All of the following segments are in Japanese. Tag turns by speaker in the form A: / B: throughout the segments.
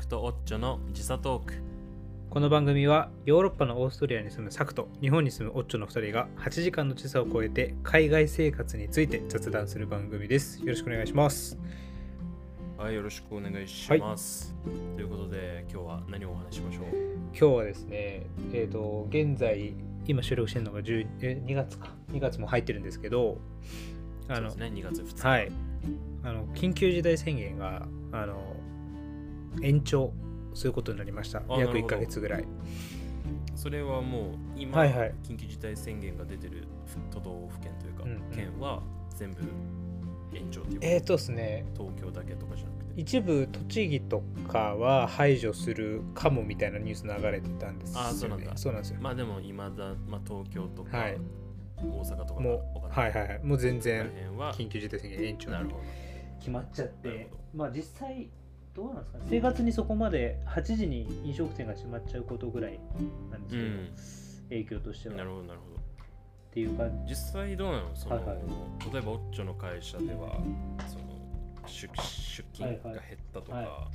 A: クとオッチョの時差トーク
B: この番組はヨーロッパのオーストリアに住むサクと日本に住むオッチョの2人が8時間の時差を超えて海外生活について雑談する番組です。よろしくお願いします。
A: はいよろしくお願いします、ということで今日は何をお話ししましょう？
B: 今日はですね、えっ、と、現在、今収録してるのが10え2月か。2月も入ってるんですけど、あの
A: そうです、ね2月2日
B: はい。あの、緊急事態宣言が、あの、延長することになりました。約1
A: あなるほど
B: ヶ月ぐらい。
A: それはもう今、
B: はいはい
A: 緊急事態宣言が出てる都道府県というか、
B: うんうん
A: 県は全部延長というか、
B: えっ、とですね、
A: 東京だけとかじゃなくて？
B: 一部栃木とかは排除するかもみたいなニュース流れてたんですよ、ね。
A: あそうなんだ
B: そうなんですよ。
A: まあでも今だ、まあ、東京とか、
B: はい
A: 大阪とか
B: もはいはいはい。もう全
A: こ
B: 然緊急事態宣言延長
A: なるほど
B: 決まっちゃってまあ実際、どうなんですかね。生活にそこまで8時に飲食店が閉まっちゃうことぐらいなんですけど、
A: うん
B: 影響としては。
A: なるほどなるほど
B: っていう感じ。
A: 実際どうなの？その、
B: はいはい
A: 例えばオッチョの会社ではその出出勤が減ったとか、
B: はいは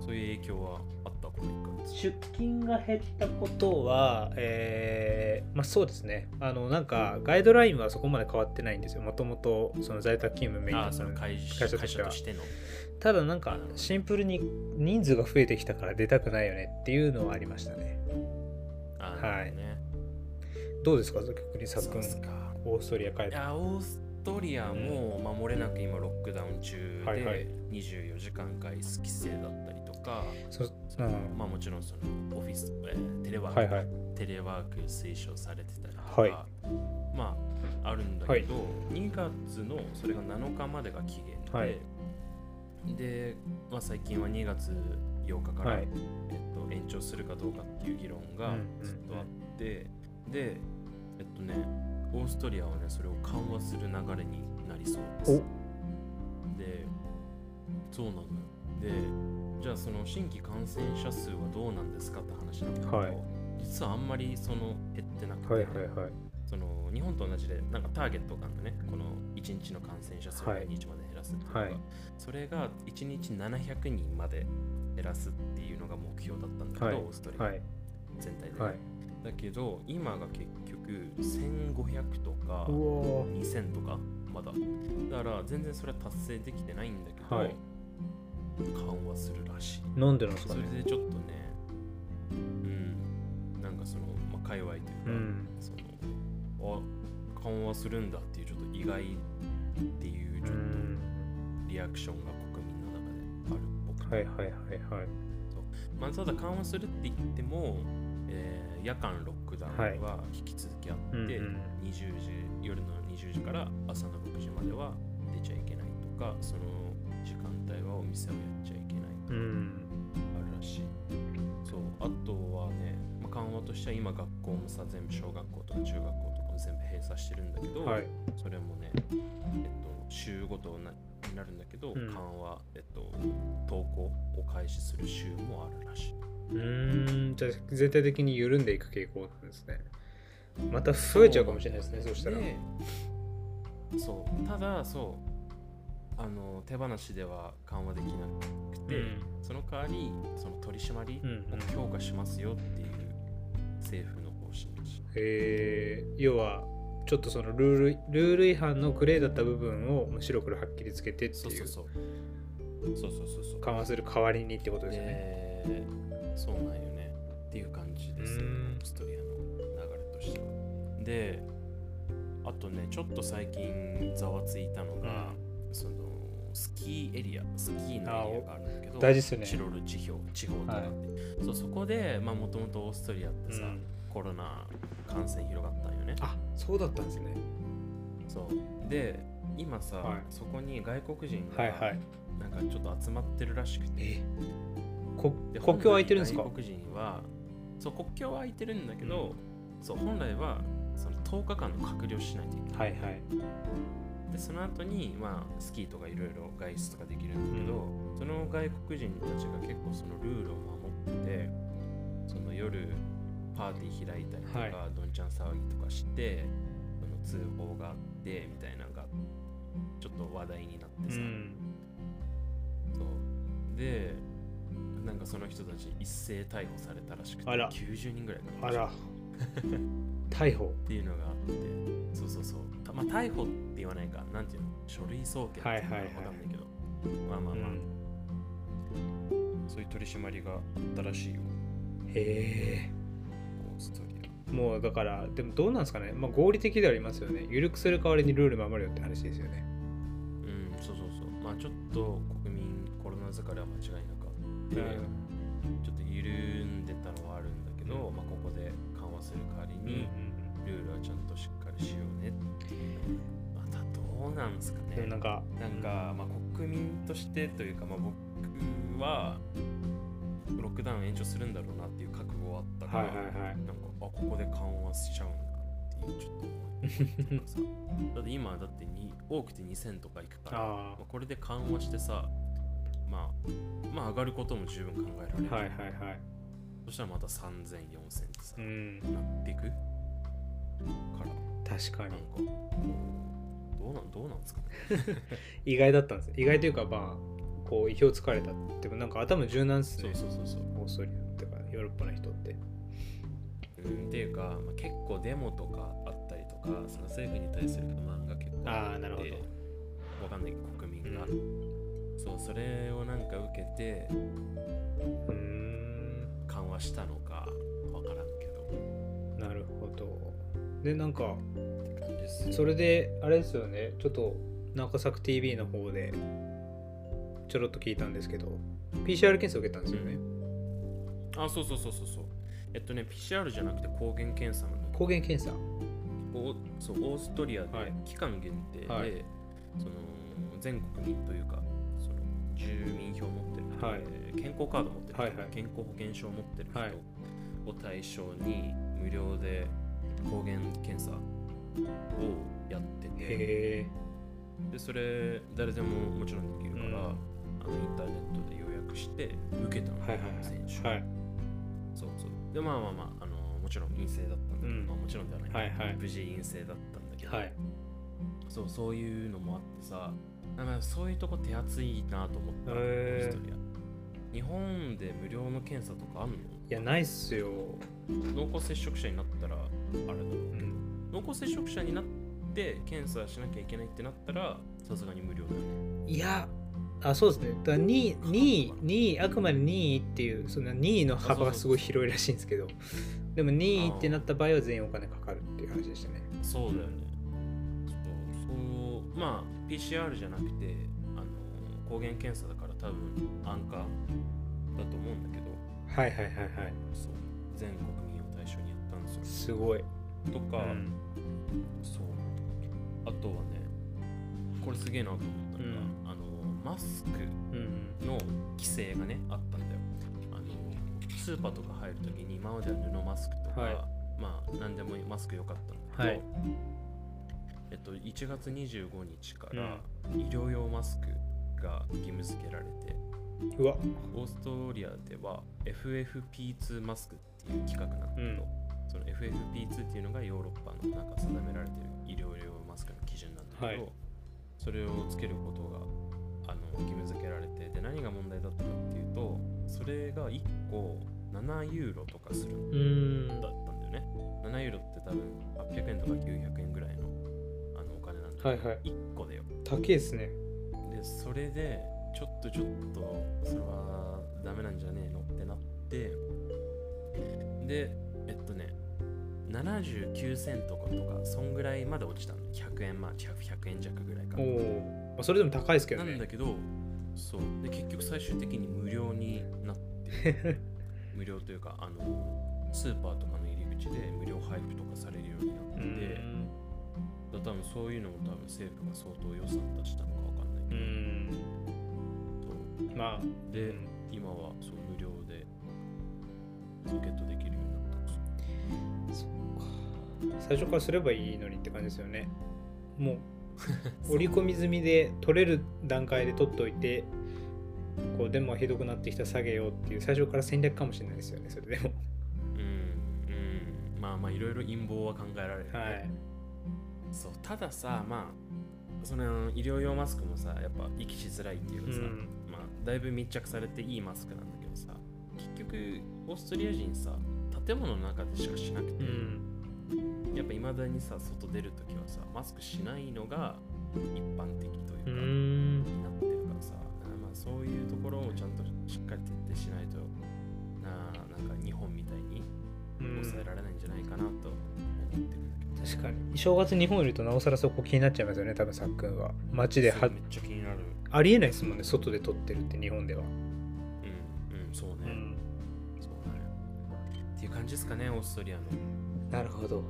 A: そういう影響はあったこの1ヶ月
B: 出勤が減ったことは、えーまあそうですね。あの、なんか、ガイドラインはそこまで変わってないんですよ。もともと、その在宅勤務メインの
A: 会社会
B: 会社としては
A: 社としての
B: ただなんかシンプルに人数が増えてきたから出たくないよねっていうのはありましたね。
A: あ
B: はい。
A: ど
B: うですか逆にさっくんオーストリア帰って。
A: いやオーストリアも守れなく今ロックダウン中
B: はいはい。
A: で24時間外出規制だったりとか、
B: うん
A: まあもちろんそのオフィス、えーテレワーク、
B: はいはい。
A: テレワーク推奨されてたりとか、
B: はい。
A: まああるんだけど、2月のそれが7日までが期限で、
B: はい
A: で、まあ、最近は2月8日から、
B: はい。
A: えっと、延長するかどうかっていう議論が
B: うんうん
A: ずっとあって、でえっとねオーストリアはねそれを緩和する流れになりそうです。でそうなのよ。でじゃあその新規感染者数はどうなんですかって話なんだけど、
B: はい。
A: 実はあんまりその減ってなくて、
B: はいはいはい。
A: その日本と同じでなんかターゲットがあるのね。この1日の感染者数を
B: はい
A: 何日まで減らすっていうのが、
B: はい。
A: それが1日700人まで減らすっていうのが目標だったんだけど、
B: はい。
A: オーストリア
B: はい。
A: 全体で、
B: はい。
A: だけど今が結局1500とか
B: うおー。
A: 2000とかまだ。だから全然それは達成できてないんだけど、
B: はい。
A: 緩和するらしい。
B: なんでなんです
A: それ
B: かね。
A: でちょっとねうん。なんかその、まあ、界隈というか、
B: うん。
A: そのあ緩和するんだっていうちょっと意外っていう
B: う
A: ちょっ
B: ん。
A: とリアクションが国民の中であるっぽくて、
B: はいはいはいはい。
A: まあ、ただ緩和するって言っても、えー夜間ロックダウンは引き続きあって、
B: うんうん
A: 20時夜の20時から朝の6時までは出ちゃいけないとかその時間帯はお店をやっちゃいけないとか
B: うん。
A: あるらしい、そうあとはね、まあ、緩和としては今学校もさ全部小学校とか中学校全部閉鎖してるんだけど、
B: はい。
A: それもね、えっと、週ごとなになるんだけど、
B: うん
A: 緩和、えっと、登校を開始する週もあるらしい。
B: うーん。じゃあ全体的に緩んでいく傾向なんですね。また増えちゃうかもしれないですね、そうしたら。
A: でそう、ただ、そう、あの手放しでは緩和できなくて、
B: うん
A: その代わり、その取り締まりを強化しますよっていう政府の方針らしい。
B: えー、要はちょっとそのルールルール違反のグレーだった部分をむしろこれはっきりつけてっていう
A: そうそうそう。そうそう。
B: 緩和する代わりにってことですよね。
A: でそうなんよねっていう感じですオーストリアの流れとしてであとねちょっと最近ざわついたのが、そのスキーエリアスキーのエリアがあるんだけど
B: 大事っすよね
A: チロル地方地方とかって、そうそこでもともとオーストリアってさ、
B: うん
A: コロナ感染広がったんよね。
B: あそうだったんですね。
A: そう。で今さ、
B: はい。
A: そこに外国人が
B: はいはい。
A: なんかちょっと集まってるらしくて、
B: えこ
A: で
B: 国境空いてるんですか？
A: 本来外国人はそう国境は空いてるんだけど、そう本来はその10日間の隔離をしないといけない、
B: はいはい。
A: でその後にまあスキーとかいろいろ外出とかできるんだけど、その外国人たちが結構そのルールを守っててその夜パーティー開いたりとか、
B: は
A: んちゃん騒ぎとかしてその通報があってみたいなのがちょっと話題になってさ、
B: うん。
A: そう。でなんかその人たち一斉逮捕されたらしくて
B: あら。
A: 90人ぐらいかな。
B: あら。逮捕？
A: っていうのがあってそうそうそう。たまあ逮捕って言わないか。なんていうの？書類送検っていうのか
B: はいはいはい。
A: わかんないけど、まあまあまあ、
B: うん。
A: そういう取り締まりがあったらしいよ。
B: へえ。
A: オーストリ
B: もうだからでもどうなんですかね、まあ、合理的ではありますよね。緩くする代わりにルール守るよって話ですよね。
A: アうんそうそうそう。まあちょっと国民コロナ疲れは間違いなくあって、ちょっと緩んでたのはあるんだけど、
B: うん。
A: まあここで緩和する代わり
B: うん
A: に、ルールはちゃんとしっかりしようねって。いうまたどうなんですかね。
B: なんか
A: なんか、まあ、国民としてというか、まあ、僕はロックダウン延長するんだろうなっていう覚悟はあったから、
B: はいはいはい。
A: なんかあここで緩和しちゃうんだっていうちょっと思い だって今だってに多くて2000とかいくから
B: あ
A: まあ、これで緩和してさ、まあ、まあ上がることも十分考えられる、
B: あはいはいはい。
A: そしたらまた3000、4000ってさ、
B: うん。
A: なっていく？から。
B: 確かに。
A: なんかどうなんどうなんですかね。
B: 意外だったんです意外というかまあこう意表つかれたでもなんか頭柔軟っすね。
A: そうそうそうそう。
B: オーストリアってかヨーロッパの人って。
A: うん、っていうか、まあ、結構デモとかあったりとかその政府に対する不満が結構
B: ああなるほど。
A: わかんない国民が、
B: うん。
A: そうそれをなんか受けて
B: うーん。
A: 緩和したのかわからんけど。
B: なるほど。でなんかそれであれですよね。ちょっと中作 TV の方でちょろっと聞いたんですけど PCR 検査受けたんですよね、
A: あそうそうそうそうそう。えっとね PCR じゃなくて抗原検査なん
B: 抗原検査。
A: おそうオーストリアで
B: はい。
A: 期間限定で、
B: はい。
A: その全国民というかその住民票を持ってる人、
B: はい。
A: えー健康カード持ってる人、
B: はいはい。
A: 健康保険証を持ってる人
B: はい。
A: を対象に無料で抗原検査をやっててでそれ誰でももちろんできるから、
B: うん
A: あのインターネットで予約して受けたの、
B: はいはいはい。
A: 選手、
B: はい。
A: そうそう。でまあまあまああのもちろん陰性だったんだけど、
B: うん。
A: まあ、もちろんではない、
B: はいはい。
A: 無事陰性だったんだけど、
B: はい。
A: そうそういうのもあってさなんかそういうとこ手厚いなと思った、
B: へー。
A: 日本で無料の検査とかあんの？
B: いやないっすよ、
A: 濃厚接触者になったらあれだろう
B: うん、
A: 濃厚接触者になって検査しなきゃいけないってなったらさすがに無料だよね。
B: いやあそうですね。だから2位2位2位あくまで2位っていうその2位の幅がすごい広いらしいんですけど。でも2位ってなった場合は全員お金かかるっていう話でしたね。
A: そうだよね。そうそうまあ PCR じゃなくてあの抗原検査だから多分安価だと思うんだけど。
B: はいはいはいはい。
A: そう。全国民を対象にやったんですよ。
B: すごい、
A: とか、
B: うん。
A: そう。あとはねこれすげえなと思
B: う
A: マスク
B: うん。
A: の規制がねあったんだよ。あのスーパーとか入るときに今までは布マスクとか、
B: はい。
A: まあ何でもマスク良かったんだけど、
B: はい。
A: えっと、1月25日から医療用マスクが義務付けられて、
B: うわ。
A: オーストリアでは FFP2 マスクっていう規格なんだけど、
B: うん。
A: その FFP2 っていうのがヨーロッパのなんか定められてる医療用マスクの基準なんだけど、
B: はい。
A: それをつけることがあの義務付けられてで何が問題だったかっていうとそれが1個7ユーロとかするん。だったんだよね。7ユーロって多分800円とか900円ぐらいのあのお金なんだけど、
B: はいはい。
A: 1個だよ。
B: 高いですね。
A: でそれでちょっとちょっとそれはダメなんじゃねえのってなってでえっとね79セントとかそんぐらいまで落ちたの。100円まあ 100, 100円弱ぐらいか
B: まあそれでも高いですけどね。
A: なんだけどそう。で結局最終的に無料になって 無料というかあのスーパーとかの入り口で無料配布とかされるようにな
B: う
A: ってて、
B: ん。
A: だ多分そういうのも多分政府が相当予算出したのかわかんないうけど、
B: ん。
A: そう
B: まあ
A: で、
B: うん。
A: 今はそう無料でソケットできるようになった
B: そうか。最初からすればいいのにって感じですよね。もう 織り込み済みで取れる段階で取っといてこうでもひどくなってきたら下げようっていう最初から戦略かもしれないですよねそれでも。
A: うんうん。まあまあいろいろ陰謀は考えられる、ね。
B: はい。
A: そうたださまあその医療用マスクもさやっぱ息しづらいっていうかさ、
B: うん。
A: まあだいぶ密着されていいマスクなんだけどさ結局オーストリア人さ建物の中でしかしなくて、
B: うん
A: やっぱいまだにさ外出るときはさマスクしないのが一般的という
B: う
A: か、
B: ん。
A: になってるからさ。まあそういうところをちゃんとしっかり徹底しないとななんか日本みたいに
B: うん
A: 抑えられないんじゃないかなと思ってるんだけど、
B: 確かに。正月日本いるとなおさらそこ気になっちゃいますよね多分さっくんは。街では。
A: めっちゃ気になる。
B: ありえないですもんね外で撮ってるって日本では、
A: うんうんそうね、
B: うん、
A: そうだねっていう感じですかねオーストリアの
B: なるほど、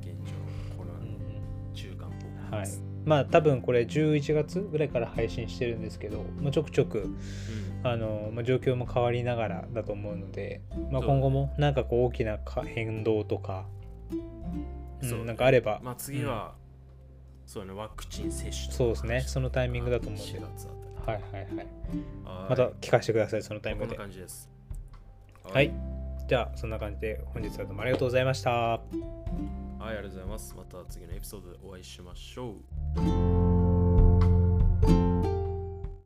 A: 現状コロナの中間報告
B: はい
A: です、
B: まあ多分これ11月ぐらいから配信してるんですけど、まあ、ちょくちょく
A: うん。
B: あの、まあ、状況も変わりながらだと思うので、まあ、今後もなんかこう大きなか変動とか、うんなんかあれば、
A: まあ次は、そうねワクチン接種
B: そうですね。そのタイミングだと思うんで。
A: 4月あたり。
B: はいはいはい。
A: はい。
B: また聞かせてくださいそのタイミン
A: こんな
B: グで
A: 感じです。
B: はいじゃあそんな感じで本日はどうもありがとうございました
A: はい、ありがとうございます。また次のエピソードでお会いしましょう。